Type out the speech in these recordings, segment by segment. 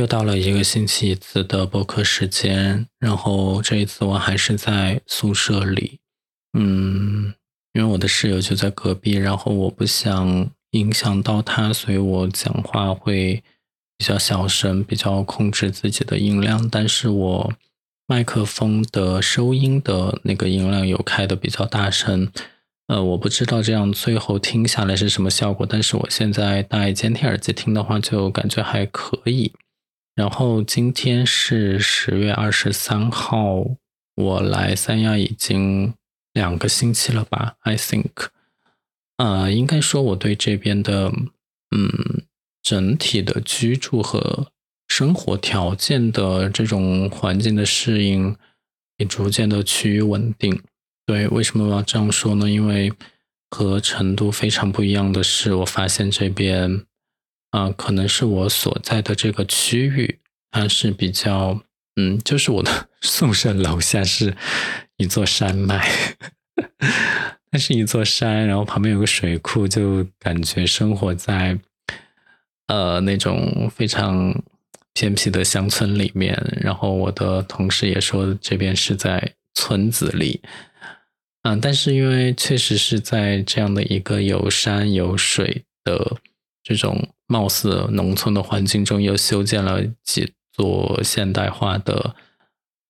又到了一个星期一次的播客时间，然后这一次我还是在宿舍里，嗯，因为我的室友就在隔壁，然后我不想影响到他，所以我讲话会比较小声，比较控制自己的音量，但是我麦克风的收音的那个音量有开的比较大声。呃，我不知道这样最后听下来是什么效果，但是我现在戴监听耳机听的话，就感觉还可以。然后今天是十月二十三号，我来三亚已经两个星期了吧？I think，呃，应该说我对这边的嗯整体的居住和生活条件的这种环境的适应也逐渐的趋于稳定。对，为什么要这样说呢？因为和成都非常不一样的是，我发现这边，啊，可能是我所在的这个区域，它是比较，嗯，就是我的 宿舍楼下是一座山脉，那是一座山，然后旁边有个水库，就感觉生活在，呃，那种非常偏僻的乡村里面。然后我的同事也说，这边是在村子里。嗯，但是因为确实是在这样的一个有山有水的这种貌似农村的环境中，又修建了几座现代化的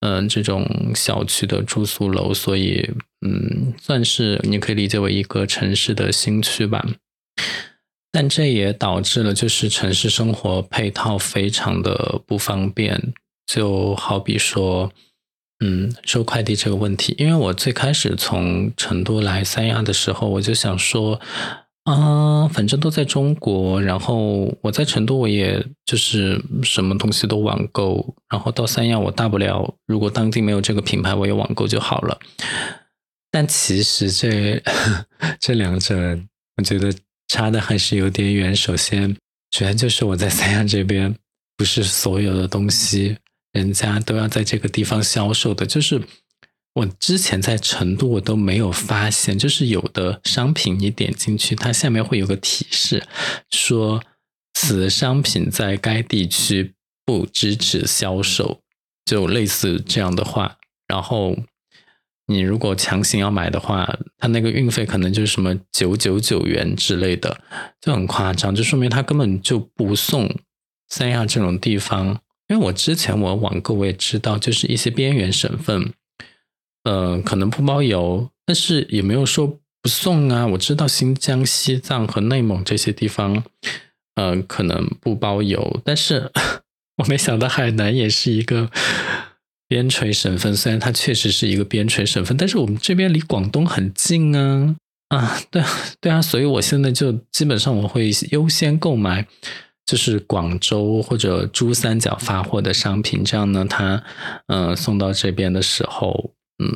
嗯这种小区的住宿楼，所以嗯算是你可以理解为一个城市的新区吧。但这也导致了就是城市生活配套非常的不方便，就好比说。嗯，收快递这个问题，因为我最开始从成都来三亚的时候，我就想说，啊，反正都在中国，然后我在成都，我也就是什么东西都网购，然后到三亚，我大不了如果当地没有这个品牌，我也网购就好了。但其实这 这两者，我觉得差的还是有点远。首先，主要就是我在三亚这边，不是所有的东西。人家都要在这个地方销售的，就是我之前在成都我都没有发现，就是有的商品你点进去，它下面会有个提示，说此商品在该地区不支持销售，就类似这样的话。然后你如果强行要买的话，它那个运费可能就是什么九九九元之类的，就很夸张，就说明它根本就不送三亚这种地方。因为我之前我网购我也知道，就是一些边缘省份，呃，可能不包邮，但是也没有说不送啊。我知道新疆、西藏和内蒙这些地方，呃，可能不包邮，但是 我没想到海南也是一个边陲省份。虽然它确实是一个边陲省份，但是我们这边离广东很近啊啊，对，对啊，所以我现在就基本上我会优先购买。就是广州或者珠三角发货的商品，这样呢，它嗯送到这边的时候，嗯，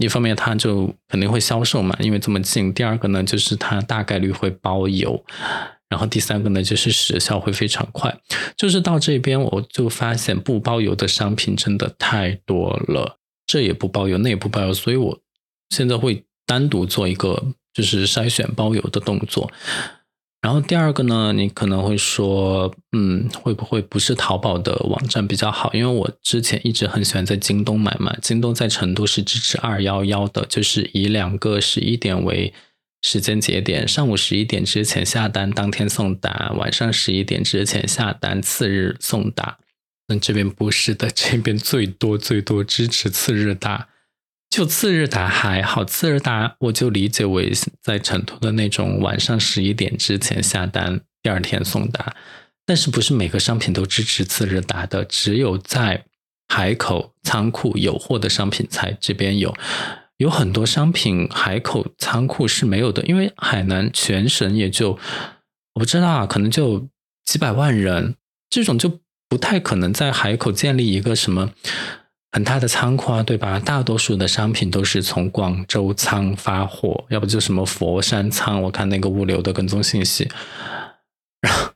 一方面它就肯定会销售嘛，因为这么近；第二个呢，就是它大概率会包邮；然后第三个呢，就是时效会非常快。就是到这边，我就发现不包邮的商品真的太多了，这也不包邮，那也不包邮，所以我现在会单独做一个就是筛选包邮的动作。然后第二个呢，你可能会说，嗯，会不会不是淘宝的网站比较好？因为我之前一直很喜欢在京东买嘛，京东在成都是支持二幺幺的，就是以两个十一点为时间节点，上午十一点之前下单，当天送达；晚上十一点之前下单，次日送达。那这边不是的，这边最多最多支持次日达。就次日达还好，次日达我就理解为在成都的那种晚上十一点之前下单，第二天送达。但是不是每个商品都支持次日达的，只有在海口仓库有货的商品才这边有。有很多商品海口仓库是没有的，因为海南全省也就我不知道啊，可能就几百万人，这种就不太可能在海口建立一个什么。很大的仓库啊，对吧？大多数的商品都是从广州仓发货，要不就什么佛山仓。我看那个物流的跟踪信息，然后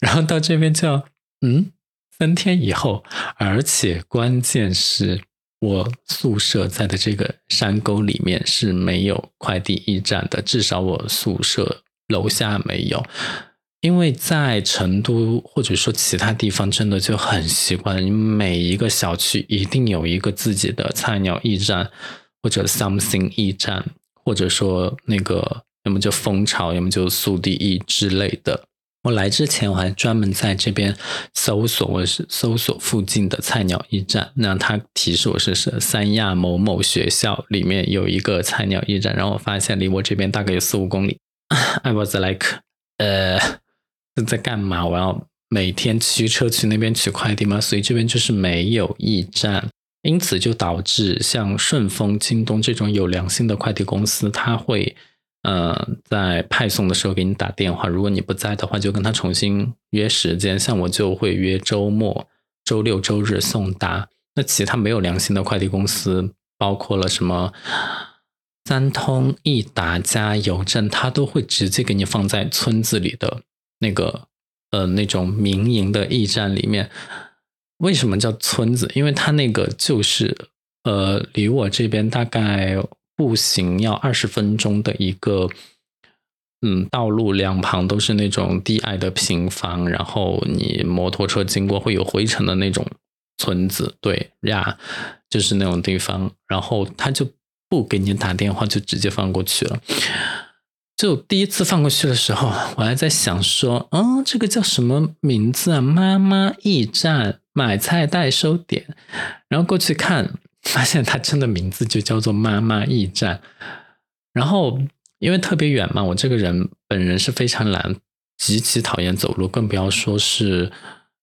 然后到这边就要嗯，三天以后，而且关键是我宿舍在的这个山沟里面是没有快递驿站的，至少我宿舍楼下没有。因为在成都或者说其他地方，真的就很习惯，你每一个小区一定有一个自己的菜鸟驿站，或者 something 驿站，或者说那个要么就蜂巢，要么就速递驿之类的。我来之前我还专门在这边搜索，我是搜索附近的菜鸟驿站，那他提示我是是三亚某某学校里面有一个菜鸟驿站，然后我发现离我这边大概有四五公里。I was like，呃。在干嘛？我要每天驱车去那边取快递吗？所以这边就是没有驿站，因此就导致像顺丰、京东这种有良心的快递公司，他会呃在派送的时候给你打电话，如果你不在的话，就跟他重新约时间。像我就会约周末、周六、周日送达。那其他没有良心的快递公司，包括了什么三通、一达、加邮政，他都会直接给你放在村子里的。那个呃，那种民营的驿站里面，为什么叫村子？因为它那个就是呃，离我这边大概步行要二十分钟的一个嗯道路，两旁都是那种低矮的平房，然后你摩托车经过会有灰尘的那种村子，对呀，就是那种地方，然后他就不给你打电话，就直接放过去了。就第一次放过去的时候，我还在想说，嗯，这个叫什么名字啊？妈妈驿站买菜代收点。然后过去看，发现它真的名字就叫做妈妈驿站。然后因为特别远嘛，我这个人本人是非常懒，极其讨厌走路，更不要说是，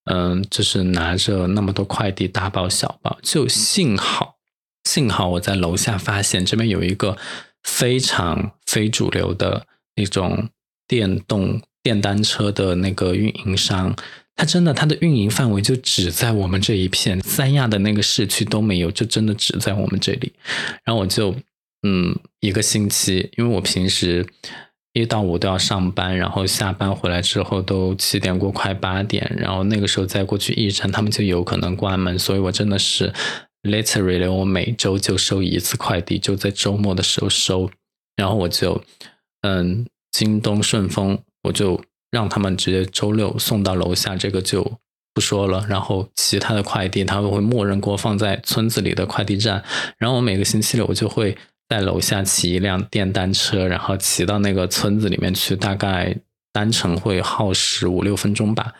嗯，就是拿着那么多快递大包小包。就幸好，幸好我在楼下发现这边有一个。非常非主流的那种电动电单车的那个运营商，它真的它的运营范围就只在我们这一片三亚的那个市区都没有，就真的只在我们这里。然后我就嗯一个星期，因为我平时一到五都要上班，然后下班回来之后都七点过快八点，然后那个时候再过去驿站，他们就有可能关门，所以我真的是。Literally，我每周就收一次快递，就在周末的时候收，然后我就，嗯，京东、顺丰，我就让他们直接周六送到楼下，这个就不说了。然后其他的快递，他们会默认给我放在村子里的快递站。然后我每个星期六，我就会在楼下骑一辆电单车，然后骑到那个村子里面去，大概单程会耗时五六分钟吧。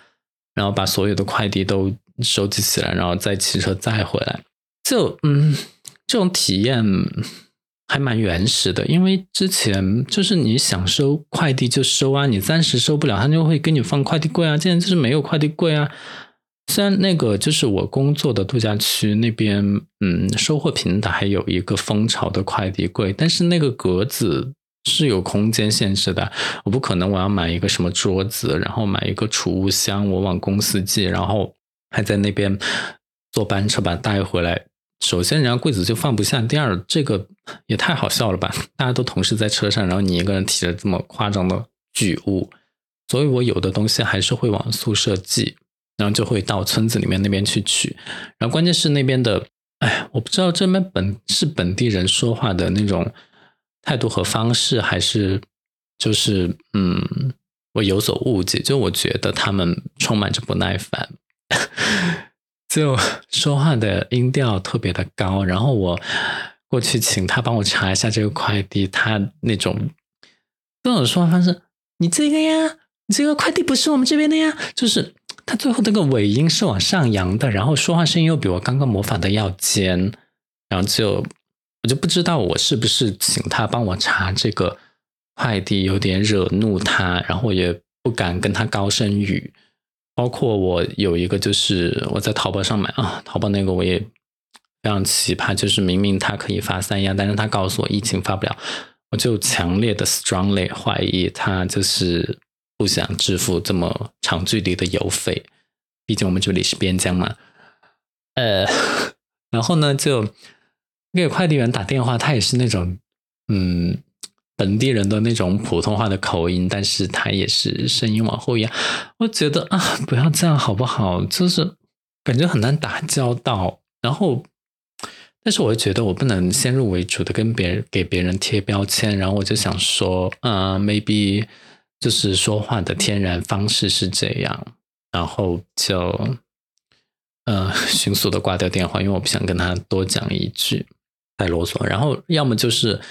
然后把所有的快递都收集起来，然后再骑车再回来。就嗯，这种体验还蛮原始的，因为之前就是你想收快递就收啊，你暂时收不了，他就会给你放快递柜啊。现在就是没有快递柜啊。虽然那个就是我工作的度假区那边，嗯，收货平台有一个蜂巢的快递柜，但是那个格子是有空间限制的，我不可能我要买一个什么桌子，然后买一个储物箱，我往公司寄，然后还在那边坐班车把它带回来。首先，人家柜子就放不下。第二，这个也太好笑了吧！大家都同时在车上，然后你一个人提着这么夸张的巨物，所以我有的东西还是会往宿舍寄，然后就会到村子里面那边去取。然后关键是那边的，哎，我不知道这边本是本地人说话的那种态度和方式，还是就是嗯，我有所误解，就我觉得他们充满着不耐烦。就说话的音调特别的高，然后我过去请他帮我查一下这个快递，他那种这种说话方式，你这个呀，你这个快递不是我们这边的呀，就是他最后那个尾音是往上扬的，然后说话声音又比我刚刚模仿的要尖，然后就我就不知道我是不是请他帮我查这个快递有点惹怒他，然后我也不敢跟他高声语。包括我有一个，就是我在淘宝上买啊，淘宝那个我也非常奇葩，就是明明他可以发三亚，但是他告诉我疫情发不了，我就强烈的 strongly 怀疑他就是不想支付这么长距离的邮费，毕竟我们这里是边疆嘛。呃，然后呢，就给快递员打电话，他也是那种嗯。本地人的那种普通话的口音，但是他也是声音往后压。我觉得啊，不要这样好不好？就是感觉很难打交道。然后，但是我又觉得我不能先入为主的跟别人给别人贴标签。然后我就想说，啊，maybe 就是说话的天然方式是这样，然后就呃 迅速的挂掉电话，因为我不想跟他多讲一句，太啰嗦。然后要么就是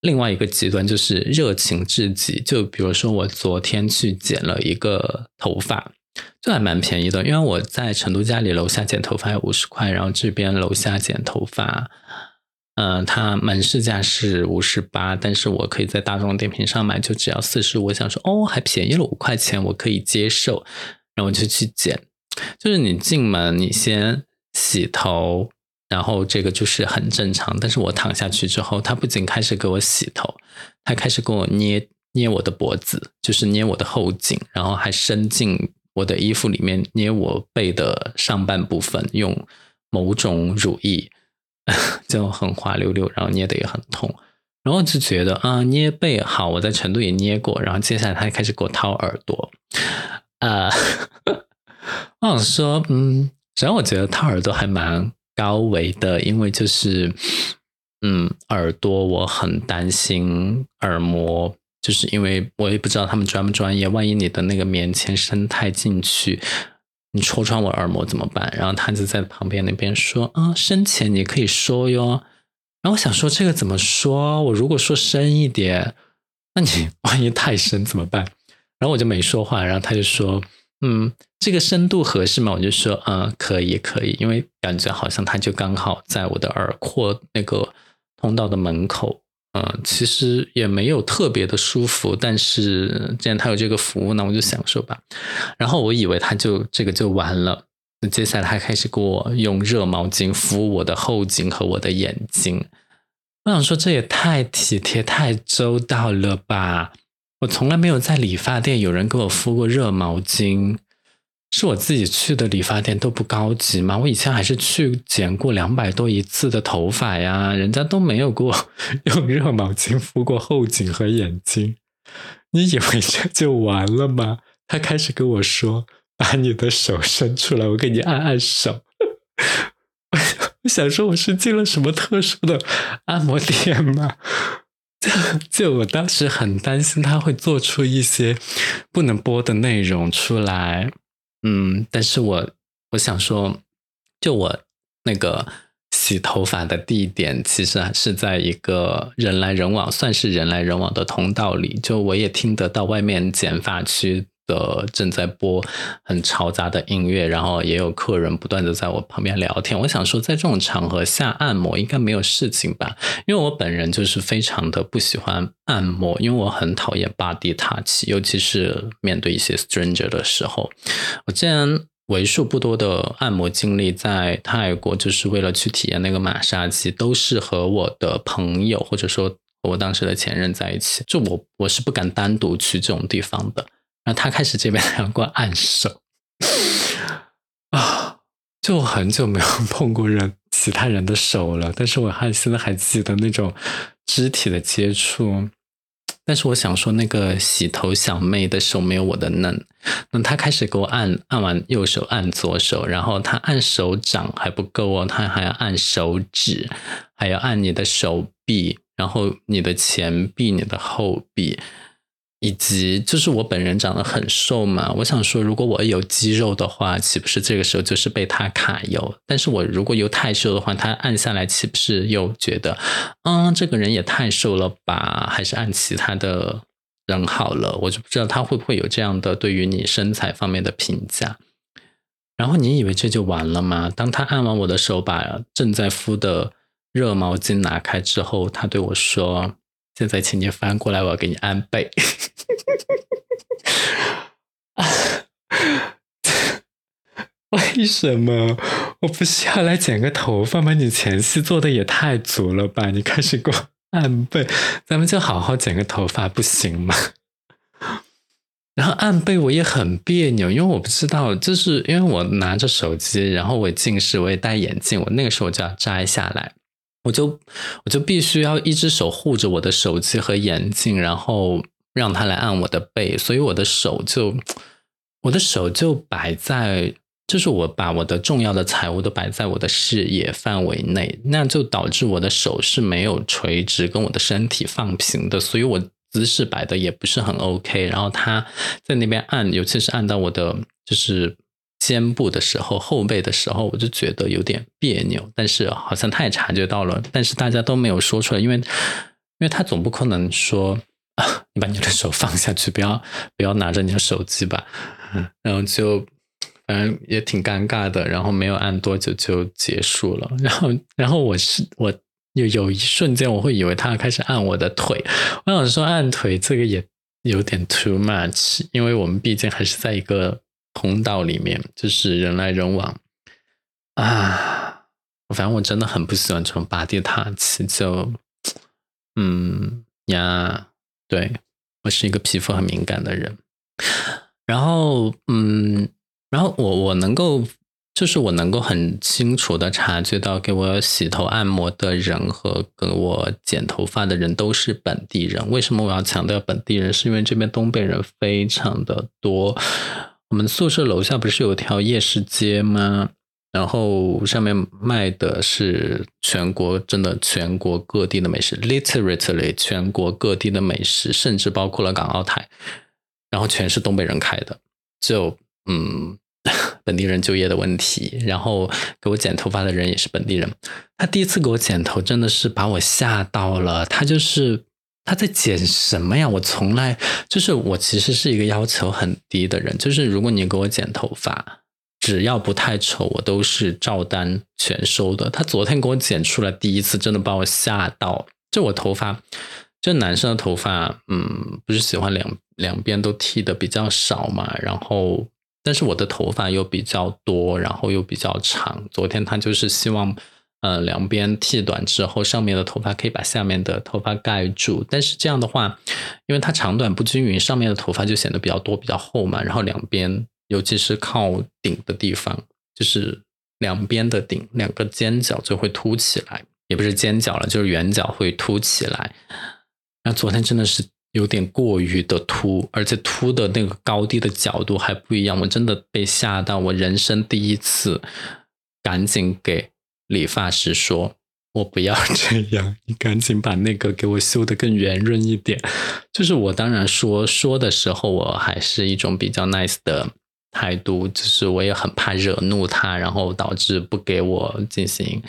另外一个极端，就是热情至极。就比如说我昨天去剪了一个头发，就还蛮便宜的，因为我在成都家里楼下剪头发要五十块，然后这边楼下剪头发。嗯，它门市价是五十八，但是我可以在大众点评上买，就只要四十。我想说，哦，还便宜了五块钱，我可以接受。然后我就去剪，就是你进门，你先洗头，然后这个就是很正常。但是我躺下去之后，他不仅开始给我洗头，他开始给我捏捏我的脖子，就是捏我的后颈，然后还伸进我的衣服里面捏我背的上半部分，用某种乳液。就很滑溜溜，然后捏的也很痛，然后就觉得啊，捏背好，我在成都也捏过，然后接下来他开始给我掏耳朵，啊，我想说，嗯，实际上我觉得掏耳朵还蛮高维的，因为就是，嗯，耳朵我很担心耳膜，就是因为我也不知道他们专不专业，万一你的那个棉签伸太进去。你戳穿我耳膜怎么办？然后他就在旁边那边说：“啊，深浅你可以说哟。”然后我想说这个怎么说？我如果说深一点，那你万一太深怎么办？然后我就没说话。然后他就说：“嗯，这个深度合适吗？”我就说：“嗯，可以，可以。”因为感觉好像他就刚好在我的耳廓那个通道的门口。嗯，其实也没有特别的舒服，但是既然他有这个服务，那我就享受吧。然后我以为他就这个就完了，那接下来他开始给我用热毛巾敷我的后颈和我的眼睛。我想说，这也太体贴、太周到了吧！我从来没有在理发店有人给我敷过热毛巾。是我自己去的理发店都不高级吗？我以前还是去剪过两百多一次的头发呀，人家都没有给我 用热毛巾敷过后颈和眼睛。你以为这就完了吗？他开始跟我说：“把你的手伸出来，我给你按按手。”我想说我是进了什么特殊的按摩店吗？就就我当时很担心他会做出一些不能播的内容出来。嗯，但是我我想说，就我那个洗头发的地点，其实是在一个人来人往，算是人来人往的通道里。就我也听得到外面剪发区。的正在播很嘈杂的音乐，然后也有客人不断的在我旁边聊天。我想说，在这种场合下按摩应该没有事情吧？因为我本人就是非常的不喜欢按摩，因为我很讨厌 body touch，尤其是面对一些 stranger 的时候。我竟然为数不多的按摩经历在泰国，就是为了去体验那个马杀鸡，都是和我的朋友或者说我当时的前任在一起。就我我是不敢单独去这种地方的。然后他开始这边要给我按手啊，就很久没有碰过人其他人的手了，但是我还现在还记得那种肢体的接触。但是我想说，那个洗头小妹的手没有我的嫩。那他开始给我按，按完右手按左手，然后他按手掌还不够哦，他还要按手指，还要按你的手臂，然后你的前臂、你的后臂。以及就是我本人长得很瘦嘛，我想说，如果我有肌肉的话，岂不是这个时候就是被他卡油？但是我如果又太瘦的话，他按下来岂不是又觉得，嗯，这个人也太瘦了吧？还是按其他的人好了？我就不知道他会不会有这样的对于你身材方面的评价。然后你以为这就完了吗？当他按完我的手，把正在敷的热毛巾拿开之后，他对我说。现在请你翻过来，我要给你安背。为什么？我不是要来剪个头发吗？你前戏做的也太足了吧！你开始给我按背，咱们就好好剪个头发不行吗？然后按背我也很别扭，因为我不知道，就是因为我拿着手机，然后我近视，我也戴眼镜，我那个时候就要摘下来。我就我就必须要一只手护着我的手机和眼镜，然后让他来按我的背，所以我的手就我的手就摆在，就是我把我的重要的财物都摆在我的视野范围内，那就导致我的手是没有垂直跟我的身体放平的，所以我姿势摆的也不是很 OK，然后他在那边按，尤其是按到我的就是肩部的时候、后背的时候，我就觉得有点别扭。但是好像他也察觉到了，但是大家都没有说出来，因为因为他总不可能说啊，你把你的手放下去，不要不要拿着你的手机吧。然后就反正也挺尴尬的，然后没有按多久就结束了。然后然后我是我。有有一瞬间，我会以为他开始按我的腿。我想说，按腿这个也有点 too much，因为我们毕竟还是在一个通道里面，就是人来人往啊。反正我真的很不喜欢这种拔地踏气，就嗯呀，对我是一个皮肤很敏感的人。然后嗯，然后我我能够。就是我能够很清楚的察觉到，给我洗头按摩的人和给我剪头发的人都是本地人。为什么我要强调本地人？是因为这边东北人非常的多。我们宿舍楼下不是有条夜市街吗？然后上面卖的是全国真的全国各地的美食，literally 全国各地的美食，甚至包括了港澳台，然后全是东北人开的。就嗯。本地人就业的问题，然后给我剪头发的人也是本地人。他第一次给我剪头，真的是把我吓到了。他就是他在剪什么呀？我从来就是我其实是一个要求很低的人，就是如果你给我剪头发，只要不太丑，我都是照单全收的。他昨天给我剪出来第一次，真的把我吓到。就我头发，就男生的头发，嗯，不是喜欢两两边都剃的比较少嘛，然后。但是我的头发又比较多，然后又比较长。昨天他就是希望，呃，两边剃短之后，上面的头发可以把下面的头发盖住。但是这样的话，因为它长短不均匀，上面的头发就显得比较多、比较厚嘛。然后两边，尤其是靠顶的地方，就是两边的顶，两个尖角就会凸起来，也不是尖角了，就是圆角会凸起来。那昨天真的是。有点过于的凸，而且凸的那个高低的角度还不一样，我真的被吓到。我人生第一次，赶紧给理发师说：“我不要这样，你赶紧把那个给我修的更圆润一点。”就是我当然说说的时候，我还是一种比较 nice 的态度，就是我也很怕惹怒他，然后导致不给我进行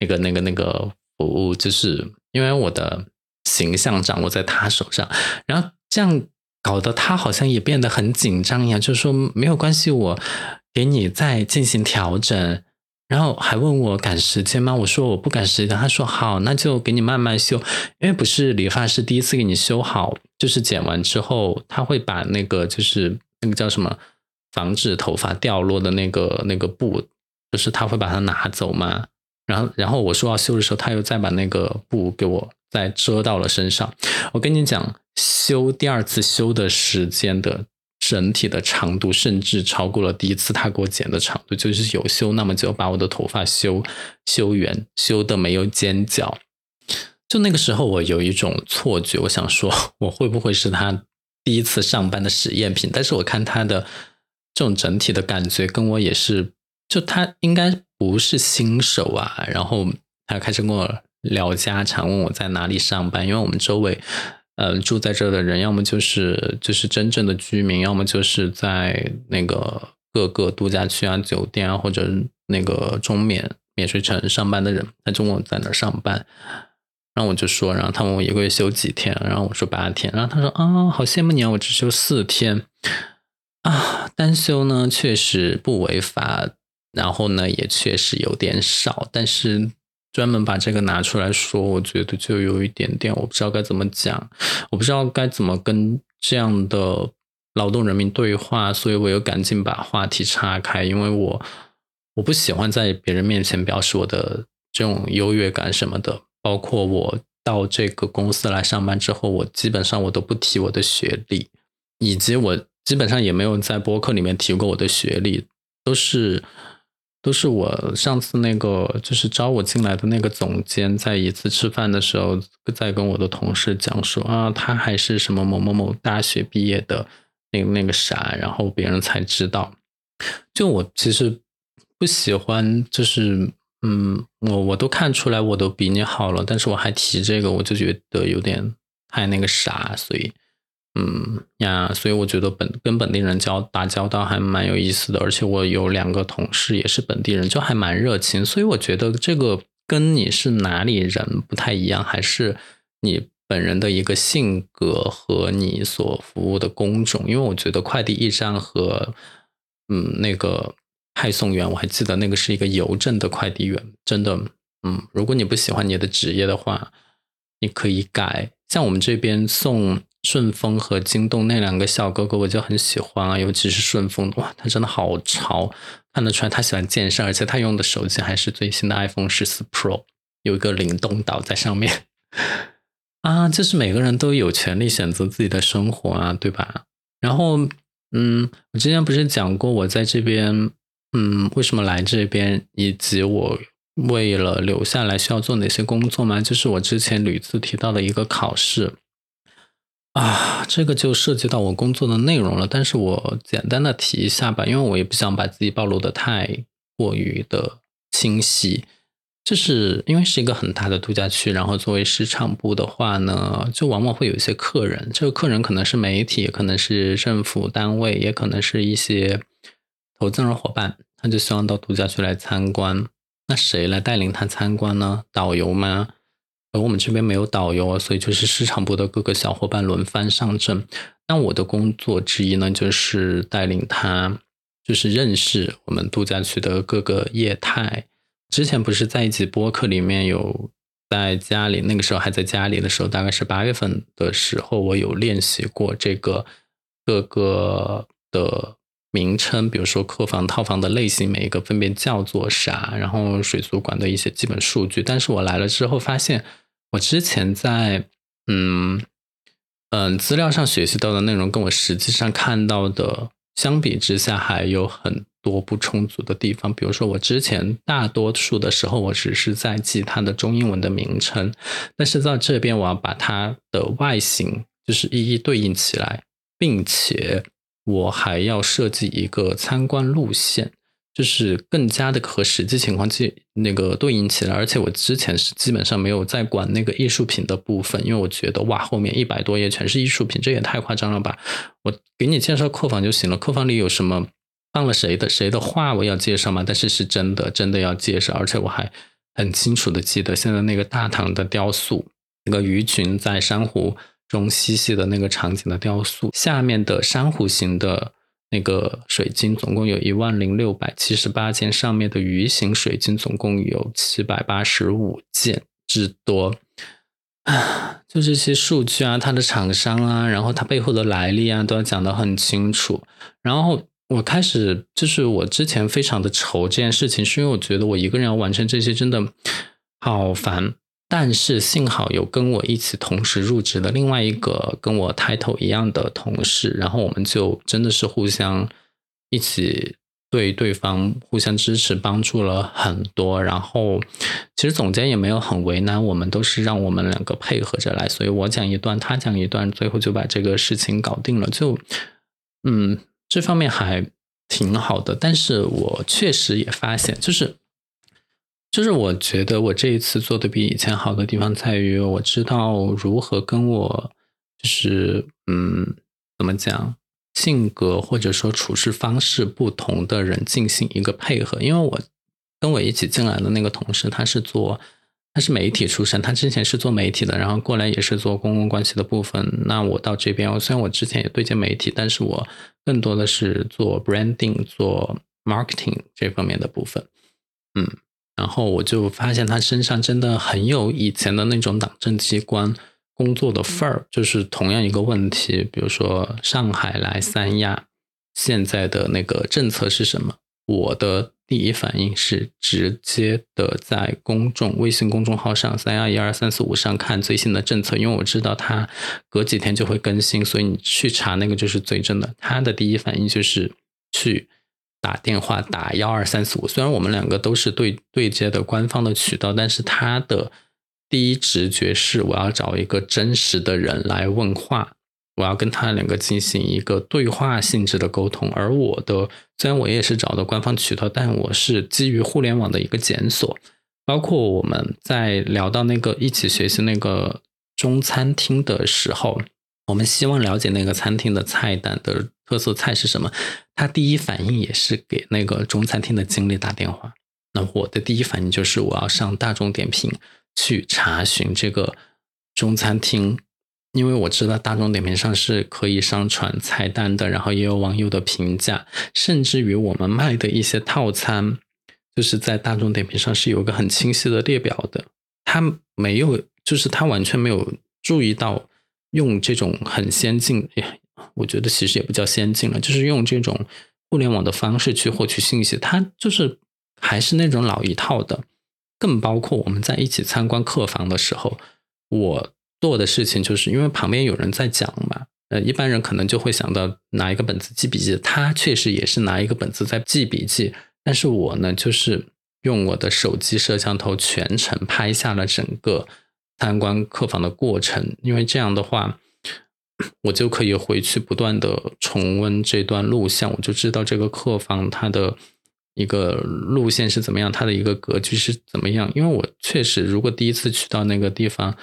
那个那个那个服务，就是因为我的。形象掌握在他手上，然后这样搞得他好像也变得很紧张一样，就是说没有关系，我给你再进行调整，然后还问我赶时间吗？我说我不赶时间，他说好，那就给你慢慢修，因为不是理发师第一次给你修好，就是剪完之后他会把那个就是那个叫什么防止头发掉落的那个那个布，就是他会把它拿走嘛，然后然后我说要修的时候，他又再把那个布给我。再遮到了身上，我跟你讲，修第二次修的时间的整体的长度，甚至超过了第一次他给我剪的长度，就是有修那么久，把我的头发修修圆，修的没有尖角。就那个时候，我有一种错觉，我想说，我会不会是他第一次上班的实验品？但是我看他的这种整体的感觉，跟我也是，就他应该不是新手啊。然后他开始跟我。聊家常，问我在哪里上班，因为我们周围，呃，住在这的人，要么就是就是真正的居民，要么就是在那个各个度假区啊、酒店啊，或者那个中免免税城上班的人，他中午在那上班，然后我就说，然后他问我一个月休几天，然后我说八天，然后他说啊，好羡慕你啊，我只休四天，啊，单休呢确实不违法，然后呢也确实有点少，但是。专门把这个拿出来说，我觉得就有一点点，我不知道该怎么讲，我不知道该怎么跟这样的劳动人民对话，所以我又赶紧把话题岔开，因为我我不喜欢在别人面前表示我的这种优越感什么的，包括我到这个公司来上班之后，我基本上我都不提我的学历，以及我基本上也没有在播客里面提过我的学历，都是。都是我上次那个就是招我进来的那个总监，在一次吃饭的时候，在跟我的同事讲说啊，他还是什么某某某大学毕业的那那个啥，然后别人才知道。就我其实不喜欢，就是嗯，我我都看出来我都比你好了，但是我还提这个，我就觉得有点太那个啥，所以。嗯呀，所以我觉得本跟本地人交打交道还蛮有意思的，而且我有两个同事也是本地人，就还蛮热情。所以我觉得这个跟你是哪里人不太一样，还是你本人的一个性格和你所服务的工种。因为我觉得快递驿站和嗯那个派送员，我还记得那个是一个邮政的快递员，真的嗯，如果你不喜欢你的职业的话，你可以改。像我们这边送。顺丰和京东那两个小哥哥，我就很喜欢啊，尤其是顺丰，哇，他真的好潮，看得出来他喜欢健身，而且他用的手机还是最新的 iPhone 十四 Pro，有一个灵动岛在上面 啊，就是每个人都有权利选择自己的生活啊，对吧？然后，嗯，我之前不是讲过我在这边，嗯，为什么来这边，以及我为了留下来需要做哪些工作吗？就是我之前屡次提到的一个考试。啊，这个就涉及到我工作的内容了，但是我简单的提一下吧，因为我也不想把自己暴露的太过于的清晰。就是因为是一个很大的度假区，然后作为市场部的话呢，就往往会有一些客人，这个客人可能是媒体，可能是政府单位，也可能是一些投资人伙伴，他就希望到度假区来参观。那谁来带领他参观呢？导游吗？而我们这边没有导游，所以就是市场部的各个小伙伴轮番上阵。那我的工作之一呢，就是带领他，就是认识我们度假区的各个业态。之前不是在一集播客里面有在家里，那个时候还在家里的时候，大概是八月份的时候，我有练习过这个各个的名称，比如说客房、套房的类型，每一个分别叫做啥，然后水族馆的一些基本数据。但是我来了之后发现。我之前在嗯嗯资料上学习到的内容，跟我实际上看到的相比之下，还有很多不充足的地方。比如说，我之前大多数的时候，我只是在记它的中英文的名称，但是在这边，我要把它的外形就是一一对应起来，并且我还要设计一个参观路线。就是更加的和实际情况去那个对应起来，而且我之前是基本上没有在管那个艺术品的部分，因为我觉得哇，后面一百多页全是艺术品，这也太夸张了吧！我给你介绍客房就行了，客房里有什么放了谁的谁的画我要介绍吗？但是是真的真的要介绍，而且我还很清楚的记得现在那个大唐的雕塑，那个鱼群在珊瑚中嬉戏的那个场景的雕塑，下面的珊瑚形的。那个水晶总共有一万零六百七十八件，上面的鱼形水晶总共有七百八十五件之多啊！就这些数据啊，它的厂商啊，然后它背后的来历啊，都要讲得很清楚。然后我开始就是我之前非常的愁这件事情，是因为我觉得我一个人要完成这些真的好烦。但是幸好有跟我一起同时入职的另外一个跟我 title 一样的同事，然后我们就真的是互相一起对对方互相支持，帮助了很多。然后其实总监也没有很为难，我们都是让我们两个配合着来，所以我讲一段，他讲一段，最后就把这个事情搞定了。就嗯，这方面还挺好的。但是我确实也发现，就是。就是我觉得我这一次做的比以前好的地方在于，我知道如何跟我就是嗯怎么讲性格或者说处事方式不同的人进行一个配合。因为我跟我一起进来的那个同事，他是做他是媒体出身，他之前是做媒体的，然后过来也是做公共关系的部分。那我到这边，虽然我之前也对接媒体，但是我更多的是做 branding、做 marketing 这方面的部分，嗯。然后我就发现他身上真的很有以前的那种党政机关工作的范儿。就是同样一个问题，比如说上海来三亚，现在的那个政策是什么？我的第一反应是直接的在公众微信公众号上三亚一二三四五上看最新的政策，因为我知道他隔几天就会更新，所以你去查那个就是最真的。他的第一反应就是去。打电话打幺二三四五，虽然我们两个都是对对接的官方的渠道，但是他的第一直觉是我要找一个真实的人来问话，我要跟他两个进行一个对话性质的沟通。而我的虽然我也是找的官方渠道，但我是基于互联网的一个检索，包括我们在聊到那个一起学习那个中餐厅的时候，我们希望了解那个餐厅的菜单的特色菜是什么，他第一反应也是给那个中餐厅的经理打电话。那我的第一反应就是我要上大众点评去查询这个中餐厅。因为我知道大众点评上是可以上传菜单的，然后也有网友的评价，甚至于我们卖的一些套餐，就是在大众点评上是有个很清晰的列表的。他没有，就是他完全没有注意到用这种很先进，我觉得其实也不叫先进了，就是用这种互联网的方式去获取信息，它就是还是那种老一套的。更包括我们在一起参观客房的时候，我。做的事情就是因为旁边有人在讲嘛，呃，一般人可能就会想到拿一个本子记笔记，他确实也是拿一个本子在记笔记，但是我呢，就是用我的手机摄像头全程拍下了整个参观客房的过程，因为这样的话，我就可以回去不断的重温这段录像，我就知道这个客房它的一个路线是怎么样，它的一个格局是怎么样，因为我确实如果第一次去到那个地方。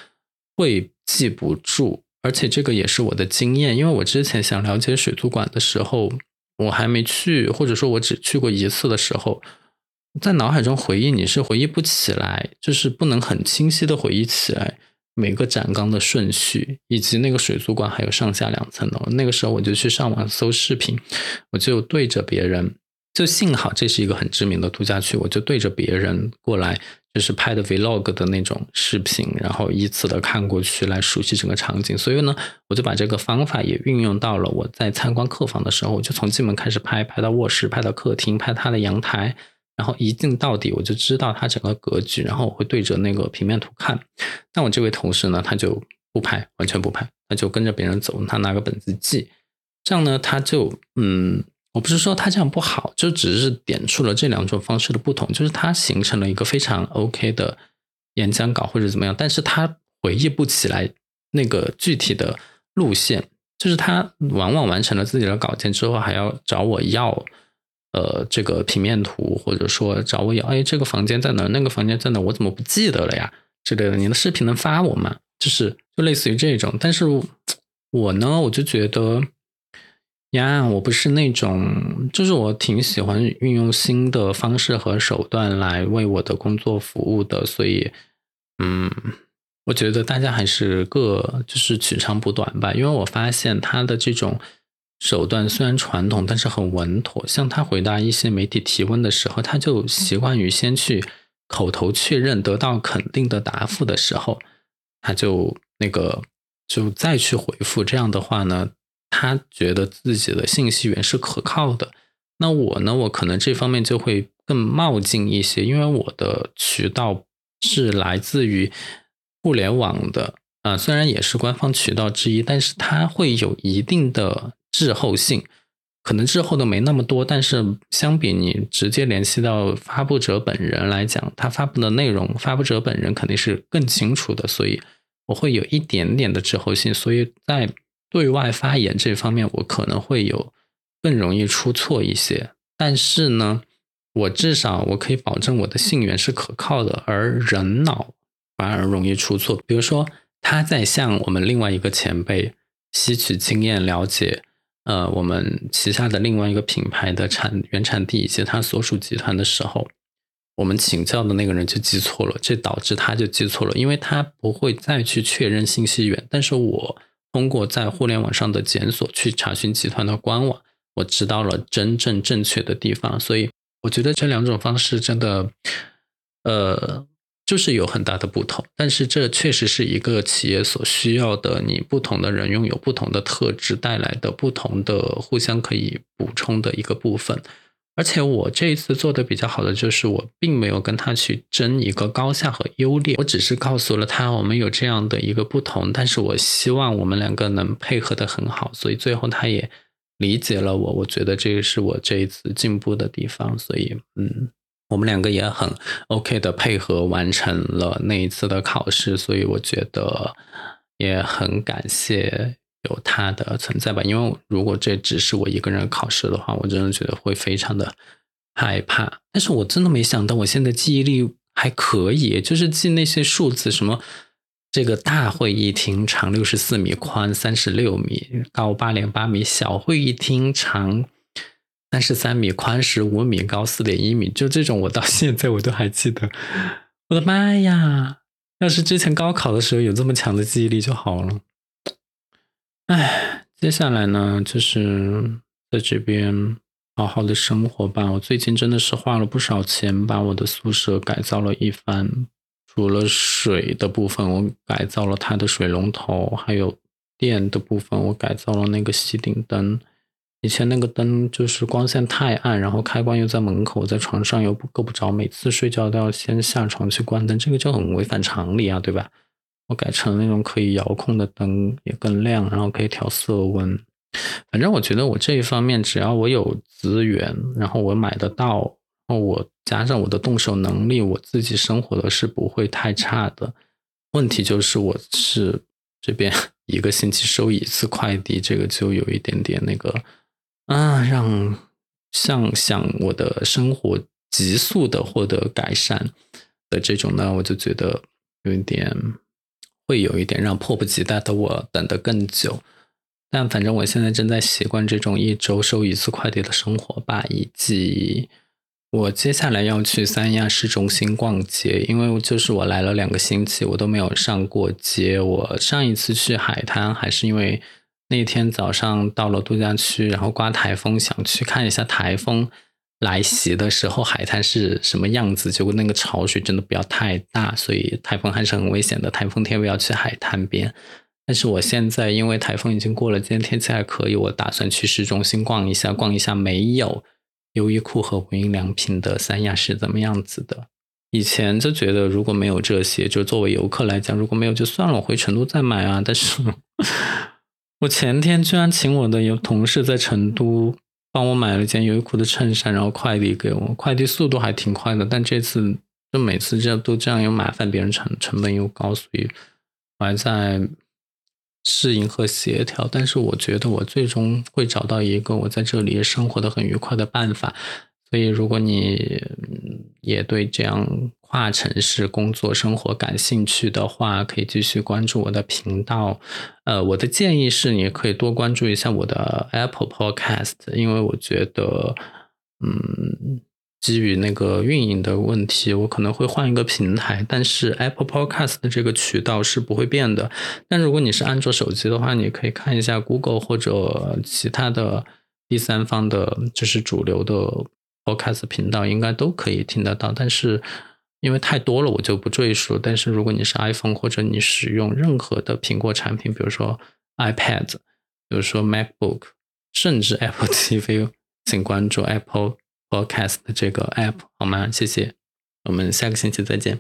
会记不住，而且这个也是我的经验，因为我之前想了解水族馆的时候，我还没去，或者说我只去过一次的时候，在脑海中回忆你是回忆不起来，就是不能很清晰的回忆起来每个展缸的顺序，以及那个水族馆还有上下两层楼。那个时候我就去上网搜视频，我就对着别人，就幸好这是一个很知名的度假区，我就对着别人过来。就是拍的 vlog 的那种视频，然后依次的看过去来熟悉整个场景，所以呢，我就把这个方法也运用到了我在参观客房的时候，我就从进门开始拍，拍到卧室，拍到客厅，拍他的阳台，然后一镜到底，我就知道它整个格局，然后我会对着那个平面图看。但我这位同事呢，他就不拍，完全不拍，他就跟着别人走，他拿个本子记，这样呢，他就嗯。我不是说他这样不好，就只是点出了这两种方式的不同，就是他形成了一个非常 OK 的演讲稿或者怎么样，但是他回忆不起来那个具体的路线，就是他往往完成了自己的稿件之后，还要找我要呃这个平面图，或者说找我要，哎，这个房间在哪？那个房间在哪？我怎么不记得了呀？之类的，你的视频能发我吗？就是就类似于这种，但是我呢，我就觉得。呀，我不是那种，就是我挺喜欢运用新的方式和手段来为我的工作服务的，所以，嗯，我觉得大家还是各就是取长补短吧。因为我发现他的这种手段虽然传统，但是很稳妥。像他回答一些媒体提问的时候，他就习惯于先去口头确认，得到肯定的答复的时候，他就那个就再去回复。这样的话呢？他觉得自己的信息源是可靠的，那我呢？我可能这方面就会更冒进一些，因为我的渠道是来自于互联网的啊，虽然也是官方渠道之一，但是它会有一定的滞后性，可能滞后的没那么多，但是相比你直接联系到发布者本人来讲，他发布的内容，发布者本人肯定是更清楚的，所以我会有一点点的滞后性，所以在。对外发言这方面，我可能会有更容易出错一些，但是呢，我至少我可以保证我的信源是可靠的，而人脑反而容易出错。比如说，他在向我们另外一个前辈吸取经验，了解呃我们旗下的另外一个品牌的产原产地以及它所属集团的时候，我们请教的那个人就记错了，这导致他就记错了，因为他不会再去确认信息源，但是我。通过在互联网上的检索去查询集团的官网，我知道了真正正确的地方。所以我觉得这两种方式真的，呃，就是有很大的不同。但是这确实是一个企业所需要的，你不同的人拥有不同的特质带来的不同的互相可以补充的一个部分。而且我这一次做的比较好的就是，我并没有跟他去争一个高下和优劣，我只是告诉了他我们有这样的一个不同，但是我希望我们两个能配合的很好，所以最后他也理解了我。我觉得这个是我这一次进步的地方，所以嗯，我们两个也很 OK 的配合完成了那一次的考试，所以我觉得也很感谢。有他的存在吧，因为如果这只是我一个人考试的话，我真的觉得会非常的害怕。但是我真的没想到，我现在记忆力还可以，就是记那些数字，什么这个大会议厅长六十四米，宽三十六米，高八点八米；小会议厅长三十三米，宽十五米，高四点一米。就这种，我到 现在我都还记得。我的妈呀！要是之前高考的时候有这么强的记忆力就好了。唉，接下来呢，就是在这边好好的生活吧。我最近真的是花了不少钱，把我的宿舍改造了一番。除了水的部分，我改造了它的水龙头，还有电的部分，我改造了那个吸顶灯。以前那个灯就是光线太暗，然后开关又在门口，在床上又够不着，每次睡觉都要先下床去关灯，这个就很违反常理啊，对吧？我改成那种可以遥控的灯，也更亮，然后可以调色温。反正我觉得我这一方面，只要我有资源，然后我买得到。我加上我的动手能力，我自己生活的是不会太差的。问题就是我是这边 一个星期收一次快递，这个就有一点点那个啊，让像想我的生活急速的获得改善的这种呢，我就觉得有一点会有一点让迫不及待的我等得更久。但反正我现在正在习惯这种一周收一次快递的生活吧，以及。我接下来要去三亚市中心逛街，因为就是我来了两个星期，我都没有上过街。我上一次去海滩还是因为那天早上到了度假区，然后刮台风，想去看一下台风来袭的时候海滩是什么样子。结果那个潮水真的不要太大，所以台风还是很危险的。台风天不要去海滩边。但是我现在因为台风已经过了，今天天气还可以，我打算去市中心逛一下，逛一下没有。优衣库和无印良品的三亚是怎么样子的？以前就觉得如果没有这些，就作为游客来讲，如果没有就算了，我回成都再买啊。但是，我前天居然请我的有同事在成都帮我买了一件优衣库的衬衫，然后快递给我，快递速度还挺快的。但这次就每次这样都这样又麻烦别人，成成本又高，所以我还在。适应和协调，但是我觉得我最终会找到一个我在这里生活的很愉快的办法。所以，如果你也对这样跨城市工作生活感兴趣的话，可以继续关注我的频道。呃，我的建议是，你可以多关注一下我的 Apple Podcast，因为我觉得，嗯。基于那个运营的问题，我可能会换一个平台，但是 Apple Podcast 的这个渠道是不会变的。但如果你是安卓手机的话，你可以看一下 Google 或者其他的第三方的，就是主流的 Podcast 频道，应该都可以听得到。但是因为太多了，我就不赘述。但是如果你是 iPhone 或者你使用任何的苹果产品，比如说 iPad，比如说 MacBook，甚至 Apple TV，请关注 Apple。Podcast 这个 App 好吗？谢谢，我们下个星期再见。